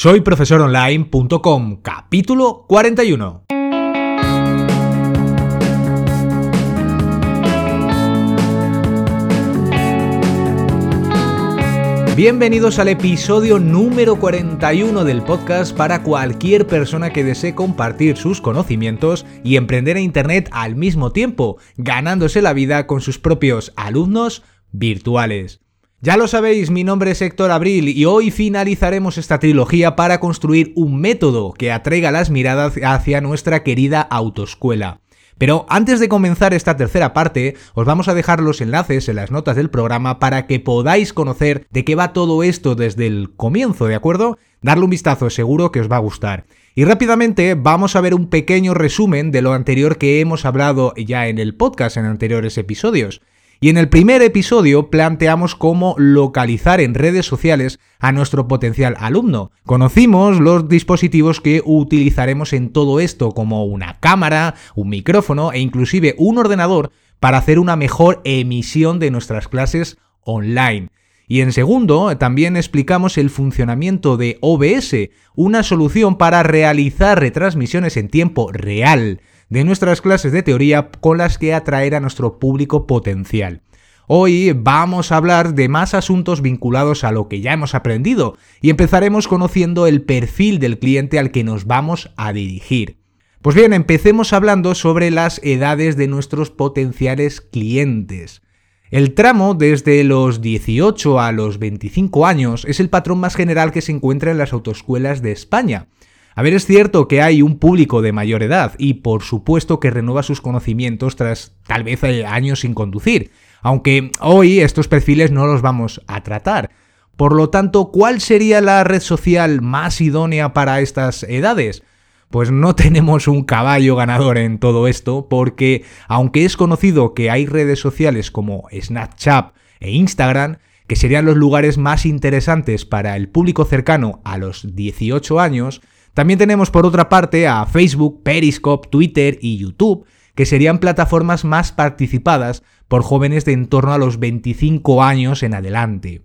Soy profesoronline.com, capítulo 41. Bienvenidos al episodio número 41 del podcast para cualquier persona que desee compartir sus conocimientos y emprender en Internet al mismo tiempo, ganándose la vida con sus propios alumnos virtuales. Ya lo sabéis, mi nombre es Héctor Abril y hoy finalizaremos esta trilogía para construir un método que atraiga las miradas hacia nuestra querida autoescuela. Pero antes de comenzar esta tercera parte, os vamos a dejar los enlaces en las notas del programa para que podáis conocer de qué va todo esto desde el comienzo, ¿de acuerdo? Darle un vistazo, seguro que os va a gustar. Y rápidamente vamos a ver un pequeño resumen de lo anterior que hemos hablado ya en el podcast en anteriores episodios. Y en el primer episodio planteamos cómo localizar en redes sociales a nuestro potencial alumno. Conocimos los dispositivos que utilizaremos en todo esto, como una cámara, un micrófono e inclusive un ordenador para hacer una mejor emisión de nuestras clases online. Y en segundo, también explicamos el funcionamiento de OBS, una solución para realizar retransmisiones en tiempo real de nuestras clases de teoría con las que atraer a nuestro público potencial. Hoy vamos a hablar de más asuntos vinculados a lo que ya hemos aprendido y empezaremos conociendo el perfil del cliente al que nos vamos a dirigir. Pues bien, empecemos hablando sobre las edades de nuestros potenciales clientes. El tramo desde los 18 a los 25 años es el patrón más general que se encuentra en las autoescuelas de España. A ver, es cierto que hay un público de mayor edad y por supuesto que renueva sus conocimientos tras tal vez años sin conducir, aunque hoy estos perfiles no los vamos a tratar. Por lo tanto, ¿cuál sería la red social más idónea para estas edades? Pues no tenemos un caballo ganador en todo esto, porque aunque es conocido que hay redes sociales como Snapchat e Instagram, que serían los lugares más interesantes para el público cercano a los 18 años, también tenemos por otra parte a Facebook, Periscope, Twitter y YouTube, que serían plataformas más participadas por jóvenes de en torno a los 25 años en adelante.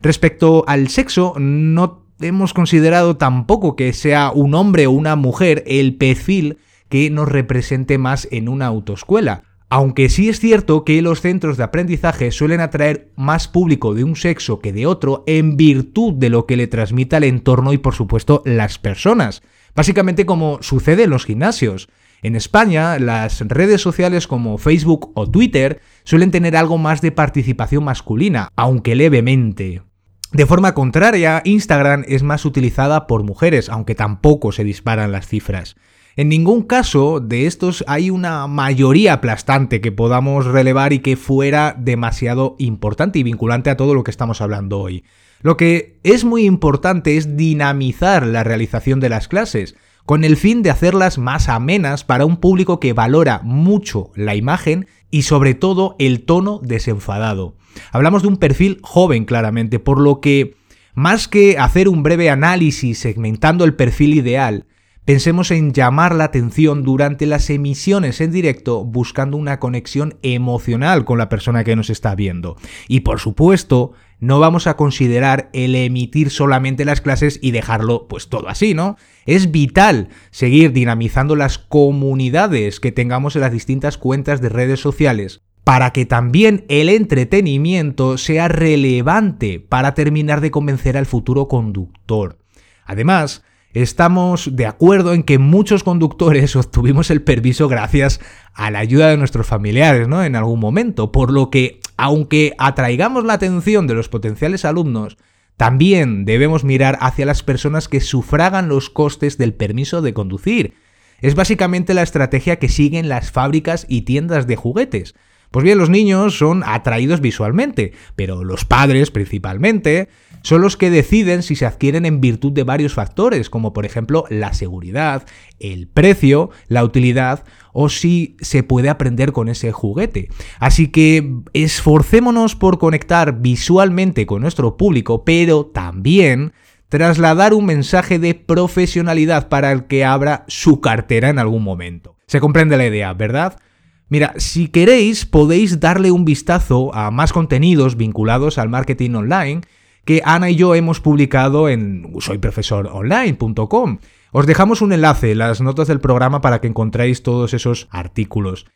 Respecto al sexo, no hemos considerado tampoco que sea un hombre o una mujer el perfil que nos represente más en una autoescuela. Aunque sí es cierto que los centros de aprendizaje suelen atraer más público de un sexo que de otro en virtud de lo que le transmita el entorno y por supuesto las personas. Básicamente como sucede en los gimnasios. En España, las redes sociales como Facebook o Twitter suelen tener algo más de participación masculina, aunque levemente. De forma contraria, Instagram es más utilizada por mujeres, aunque tampoco se disparan las cifras. En ningún caso de estos hay una mayoría aplastante que podamos relevar y que fuera demasiado importante y vinculante a todo lo que estamos hablando hoy. Lo que es muy importante es dinamizar la realización de las clases, con el fin de hacerlas más amenas para un público que valora mucho la imagen y sobre todo el tono desenfadado. Hablamos de un perfil joven claramente, por lo que más que hacer un breve análisis segmentando el perfil ideal, Pensemos en llamar la atención durante las emisiones en directo buscando una conexión emocional con la persona que nos está viendo. Y por supuesto, no vamos a considerar el emitir solamente las clases y dejarlo pues todo así, ¿no? Es vital seguir dinamizando las comunidades que tengamos en las distintas cuentas de redes sociales para que también el entretenimiento sea relevante para terminar de convencer al futuro conductor. Además, estamos de acuerdo en que muchos conductores obtuvimos el permiso gracias a la ayuda de nuestros familiares, ¿no? En algún momento, por lo que, aunque atraigamos la atención de los potenciales alumnos, también debemos mirar hacia las personas que sufragan los costes del permiso de conducir. Es básicamente la estrategia que siguen las fábricas y tiendas de juguetes. Pues bien, los niños son atraídos visualmente, pero los padres principalmente son los que deciden si se adquieren en virtud de varios factores, como por ejemplo la seguridad, el precio, la utilidad o si se puede aprender con ese juguete. Así que esforcémonos por conectar visualmente con nuestro público, pero también trasladar un mensaje de profesionalidad para el que abra su cartera en algún momento. Se comprende la idea, ¿verdad? Mira, si queréis podéis darle un vistazo a más contenidos vinculados al marketing online que Ana y yo hemos publicado en soyprofesoronline.com. Os dejamos un enlace en las notas del programa para que encontréis todos esos artículos.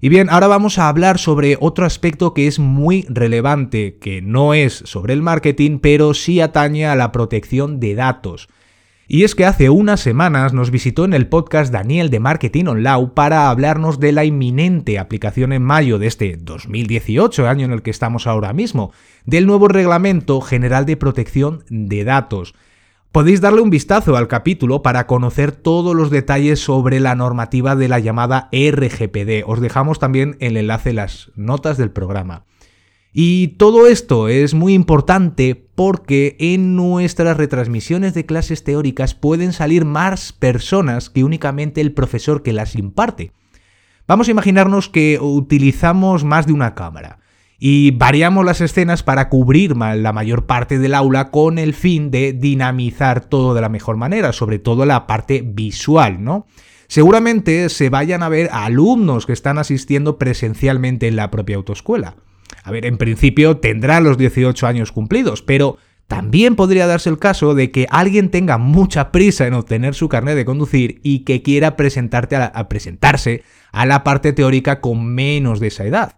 Y bien, ahora vamos a hablar sobre otro aspecto que es muy relevante, que no es sobre el marketing, pero sí atañe a la protección de datos. Y es que hace unas semanas nos visitó en el podcast Daniel de Marketing Online para hablarnos de la inminente aplicación en mayo de este 2018, año en el que estamos ahora mismo, del nuevo Reglamento General de Protección de Datos. Podéis darle un vistazo al capítulo para conocer todos los detalles sobre la normativa de la llamada RGPD. Os dejamos también el enlace en las notas del programa. Y todo esto es muy importante porque en nuestras retransmisiones de clases teóricas pueden salir más personas que únicamente el profesor que las imparte. Vamos a imaginarnos que utilizamos más de una cámara y variamos las escenas para cubrir la mayor parte del aula con el fin de dinamizar todo de la mejor manera, sobre todo la parte visual, ¿no? Seguramente se vayan a ver alumnos que están asistiendo presencialmente en la propia autoescuela. A ver, en principio tendrá los 18 años cumplidos, pero también podría darse el caso de que alguien tenga mucha prisa en obtener su carnet de conducir y que quiera a, presentarse a la parte teórica con menos de esa edad.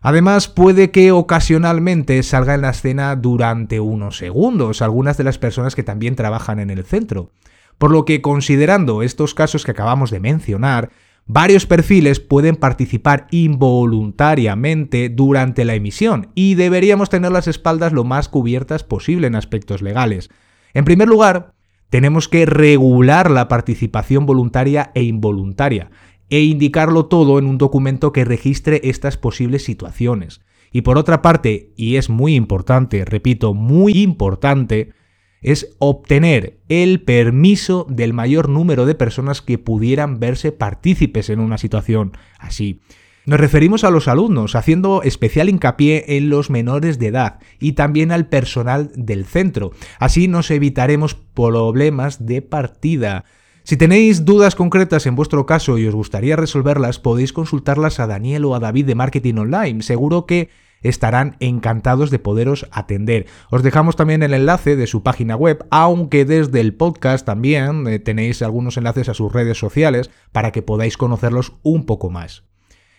Además, puede que ocasionalmente salga en la escena durante unos segundos algunas de las personas que también trabajan en el centro. Por lo que, considerando estos casos que acabamos de mencionar, Varios perfiles pueden participar involuntariamente durante la emisión y deberíamos tener las espaldas lo más cubiertas posible en aspectos legales. En primer lugar, tenemos que regular la participación voluntaria e involuntaria e indicarlo todo en un documento que registre estas posibles situaciones. Y por otra parte, y es muy importante, repito, muy importante, es obtener el permiso del mayor número de personas que pudieran verse partícipes en una situación así. Nos referimos a los alumnos, haciendo especial hincapié en los menores de edad y también al personal del centro. Así nos evitaremos problemas de partida. Si tenéis dudas concretas en vuestro caso y os gustaría resolverlas, podéis consultarlas a Daniel o a David de Marketing Online. Seguro que estarán encantados de poderos atender. Os dejamos también el enlace de su página web, aunque desde el podcast también eh, tenéis algunos enlaces a sus redes sociales para que podáis conocerlos un poco más.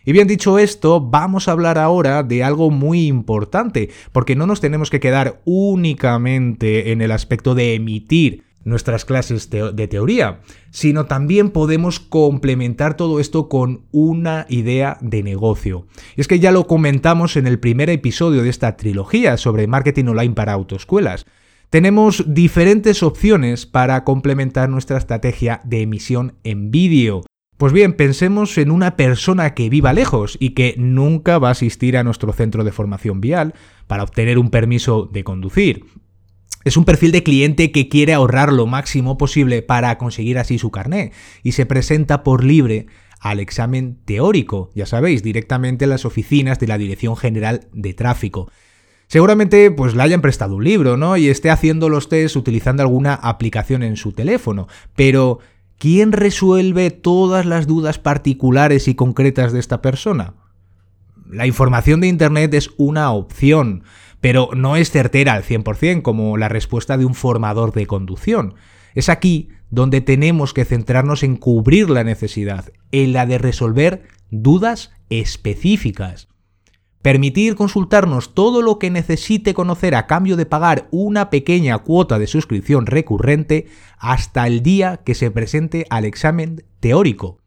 Y bien dicho esto, vamos a hablar ahora de algo muy importante, porque no nos tenemos que quedar únicamente en el aspecto de emitir nuestras clases de teoría, sino también podemos complementar todo esto con una idea de negocio. Y es que ya lo comentamos en el primer episodio de esta trilogía sobre marketing online para autoescuelas. Tenemos diferentes opciones para complementar nuestra estrategia de emisión en vídeo. Pues bien, pensemos en una persona que viva lejos y que nunca va a asistir a nuestro centro de formación vial para obtener un permiso de conducir. Es un perfil de cliente que quiere ahorrar lo máximo posible para conseguir así su carné y se presenta por libre al examen teórico, ya sabéis, directamente en las oficinas de la Dirección General de Tráfico. Seguramente pues le hayan prestado un libro, ¿no? Y esté haciendo los test utilizando alguna aplicación en su teléfono, pero ¿quién resuelve todas las dudas particulares y concretas de esta persona? La información de Internet es una opción, pero no es certera al 100% como la respuesta de un formador de conducción. Es aquí donde tenemos que centrarnos en cubrir la necesidad, en la de resolver dudas específicas. Permitir consultarnos todo lo que necesite conocer a cambio de pagar una pequeña cuota de suscripción recurrente hasta el día que se presente al examen teórico.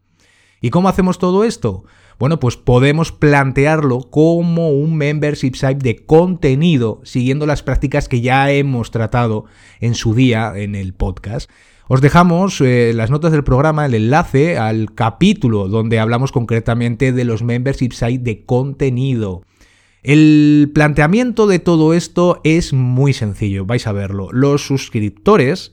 ¿Y cómo hacemos todo esto? Bueno, pues podemos plantearlo como un membership site de contenido siguiendo las prácticas que ya hemos tratado en su día en el podcast. Os dejamos eh, las notas del programa, el enlace al capítulo donde hablamos concretamente de los membership site de contenido. El planteamiento de todo esto es muy sencillo, vais a verlo. Los suscriptores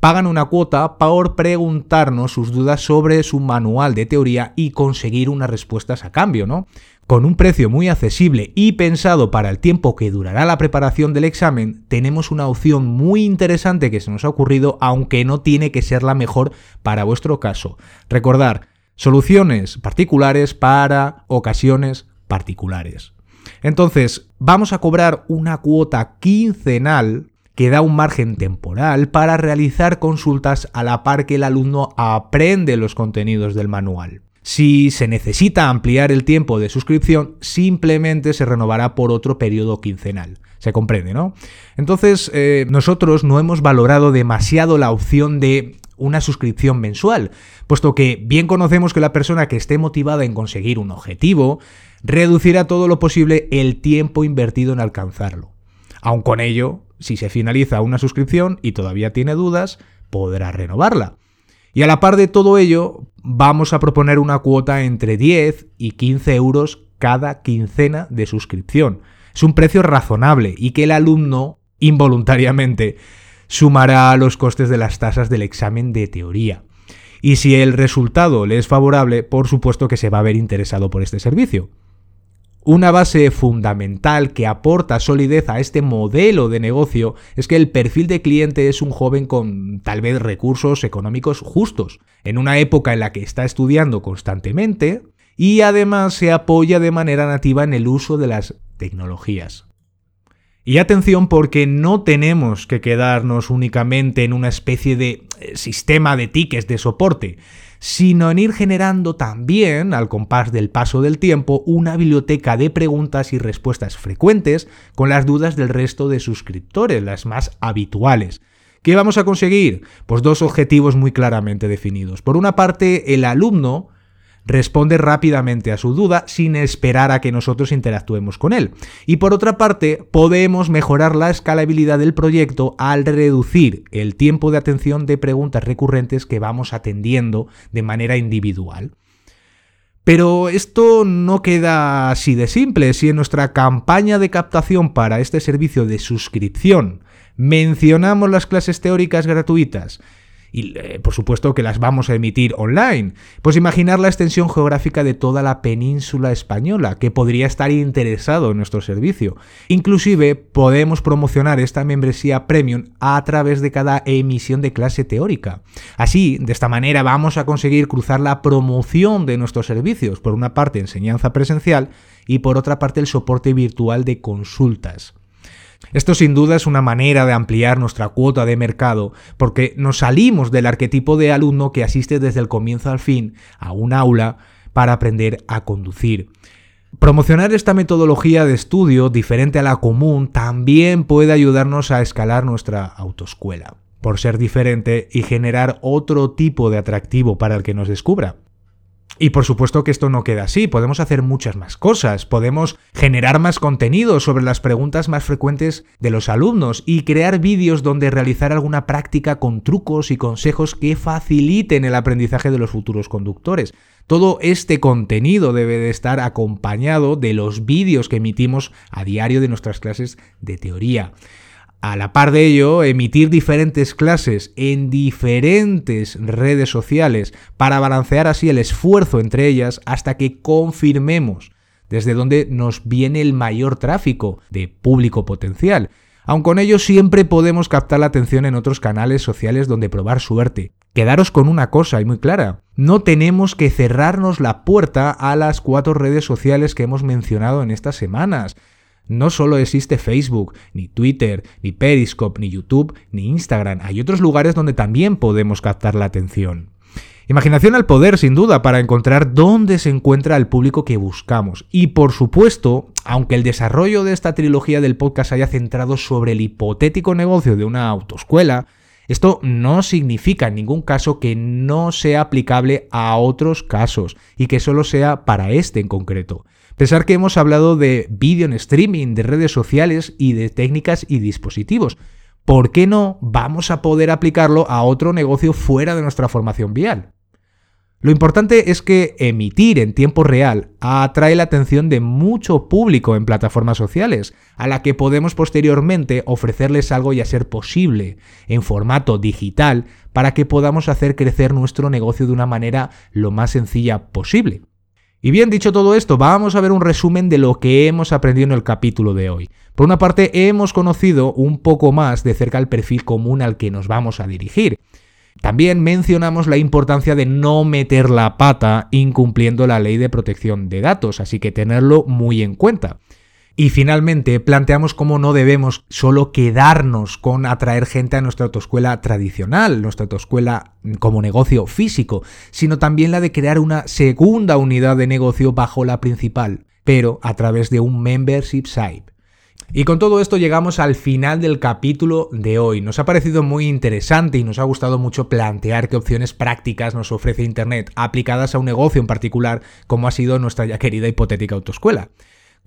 pagan una cuota por preguntarnos sus dudas sobre su manual de teoría y conseguir unas respuestas a cambio, ¿no? Con un precio muy accesible y pensado para el tiempo que durará la preparación del examen, tenemos una opción muy interesante que se nos ha ocurrido, aunque no tiene que ser la mejor para vuestro caso. Recordar, soluciones particulares para ocasiones particulares. Entonces, vamos a cobrar una cuota quincenal que da un margen temporal para realizar consultas a la par que el alumno aprende los contenidos del manual. Si se necesita ampliar el tiempo de suscripción, simplemente se renovará por otro periodo quincenal. Se comprende, ¿no? Entonces, eh, nosotros no hemos valorado demasiado la opción de una suscripción mensual, puesto que bien conocemos que la persona que esté motivada en conseguir un objetivo reducirá todo lo posible el tiempo invertido en alcanzarlo. Aun con ello, si se finaliza una suscripción y todavía tiene dudas, podrá renovarla. Y a la par de todo ello, vamos a proponer una cuota entre 10 y 15 euros cada quincena de suscripción. Es un precio razonable y que el alumno, involuntariamente, sumará a los costes de las tasas del examen de teoría. Y si el resultado le es favorable, por supuesto que se va a ver interesado por este servicio. Una base fundamental que aporta solidez a este modelo de negocio es que el perfil de cliente es un joven con tal vez recursos económicos justos, en una época en la que está estudiando constantemente y además se apoya de manera nativa en el uso de las tecnologías. Y atención porque no tenemos que quedarnos únicamente en una especie de eh, sistema de tickets de soporte, sino en ir generando también, al compás del paso del tiempo, una biblioteca de preguntas y respuestas frecuentes con las dudas del resto de suscriptores, las más habituales. ¿Qué vamos a conseguir? Pues dos objetivos muy claramente definidos. Por una parte, el alumno responde rápidamente a su duda sin esperar a que nosotros interactuemos con él. Y por otra parte, podemos mejorar la escalabilidad del proyecto al reducir el tiempo de atención de preguntas recurrentes que vamos atendiendo de manera individual. Pero esto no queda así de simple. Si en nuestra campaña de captación para este servicio de suscripción mencionamos las clases teóricas gratuitas y eh, por supuesto que las vamos a emitir online. Pues imaginar la extensión geográfica de toda la península española que podría estar interesado en nuestro servicio. Inclusive podemos promocionar esta membresía premium a través de cada emisión de clase teórica. Así, de esta manera vamos a conseguir cruzar la promoción de nuestros servicios, por una parte enseñanza presencial y por otra parte el soporte virtual de consultas. Esto sin duda es una manera de ampliar nuestra cuota de mercado, porque nos salimos del arquetipo de alumno que asiste desde el comienzo al fin a un aula para aprender a conducir. Promocionar esta metodología de estudio diferente a la común también puede ayudarnos a escalar nuestra autoescuela, por ser diferente y generar otro tipo de atractivo para el que nos descubra. Y por supuesto que esto no queda así, podemos hacer muchas más cosas, podemos generar más contenido sobre las preguntas más frecuentes de los alumnos y crear vídeos donde realizar alguna práctica con trucos y consejos que faciliten el aprendizaje de los futuros conductores. Todo este contenido debe de estar acompañado de los vídeos que emitimos a diario de nuestras clases de teoría. A la par de ello, emitir diferentes clases en diferentes redes sociales para balancear así el esfuerzo entre ellas hasta que confirmemos desde dónde nos viene el mayor tráfico de público potencial. Aun con ello siempre podemos captar la atención en otros canales sociales donde probar suerte. Quedaros con una cosa y muy clara. No tenemos que cerrarnos la puerta a las cuatro redes sociales que hemos mencionado en estas semanas. No solo existe Facebook, ni Twitter, ni Periscope, ni YouTube, ni Instagram. Hay otros lugares donde también podemos captar la atención. Imaginación al poder, sin duda, para encontrar dónde se encuentra el público que buscamos. Y por supuesto, aunque el desarrollo de esta trilogía del podcast haya centrado sobre el hipotético negocio de una autoescuela, esto no significa en ningún caso que no sea aplicable a otros casos y que solo sea para este en concreto. Pensar que hemos hablado de vídeo en streaming, de redes sociales y de técnicas y dispositivos. ¿Por qué no vamos a poder aplicarlo a otro negocio fuera de nuestra formación vial? Lo importante es que emitir en tiempo real atrae la atención de mucho público en plataformas sociales, a la que podemos posteriormente ofrecerles algo y a ser posible en formato digital para que podamos hacer crecer nuestro negocio de una manera lo más sencilla posible. Y bien dicho todo esto, vamos a ver un resumen de lo que hemos aprendido en el capítulo de hoy. Por una parte, hemos conocido un poco más de cerca el perfil común al que nos vamos a dirigir. También mencionamos la importancia de no meter la pata incumpliendo la ley de protección de datos, así que tenerlo muy en cuenta. Y finalmente planteamos cómo no debemos solo quedarnos con atraer gente a nuestra autoescuela tradicional, nuestra autoescuela como negocio físico, sino también la de crear una segunda unidad de negocio bajo la principal, pero a través de un membership site. Y con todo esto llegamos al final del capítulo de hoy. Nos ha parecido muy interesante y nos ha gustado mucho plantear qué opciones prácticas nos ofrece Internet aplicadas a un negocio en particular como ha sido nuestra ya querida hipotética autoescuela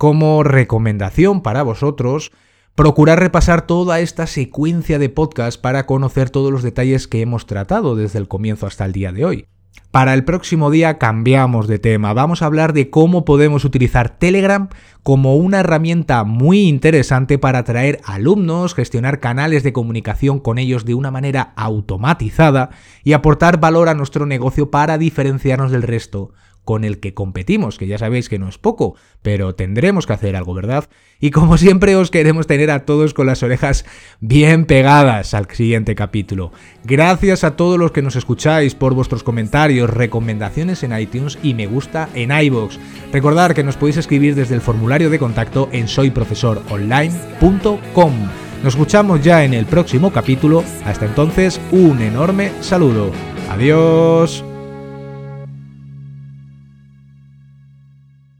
como recomendación para vosotros, procurar repasar toda esta secuencia de podcast para conocer todos los detalles que hemos tratado desde el comienzo hasta el día de hoy. Para el próximo día cambiamos de tema, vamos a hablar de cómo podemos utilizar Telegram como una herramienta muy interesante para atraer alumnos, gestionar canales de comunicación con ellos de una manera automatizada y aportar valor a nuestro negocio para diferenciarnos del resto con el que competimos, que ya sabéis que no es poco, pero tendremos que hacer algo, ¿verdad? Y como siempre os queremos tener a todos con las orejas bien pegadas al siguiente capítulo. Gracias a todos los que nos escucháis por vuestros comentarios, recomendaciones en iTunes y me gusta en iVoox. Recordad que nos podéis escribir desde el formulario de contacto en soyprofesoronline.com. Nos escuchamos ya en el próximo capítulo. Hasta entonces, un enorme saludo. Adiós.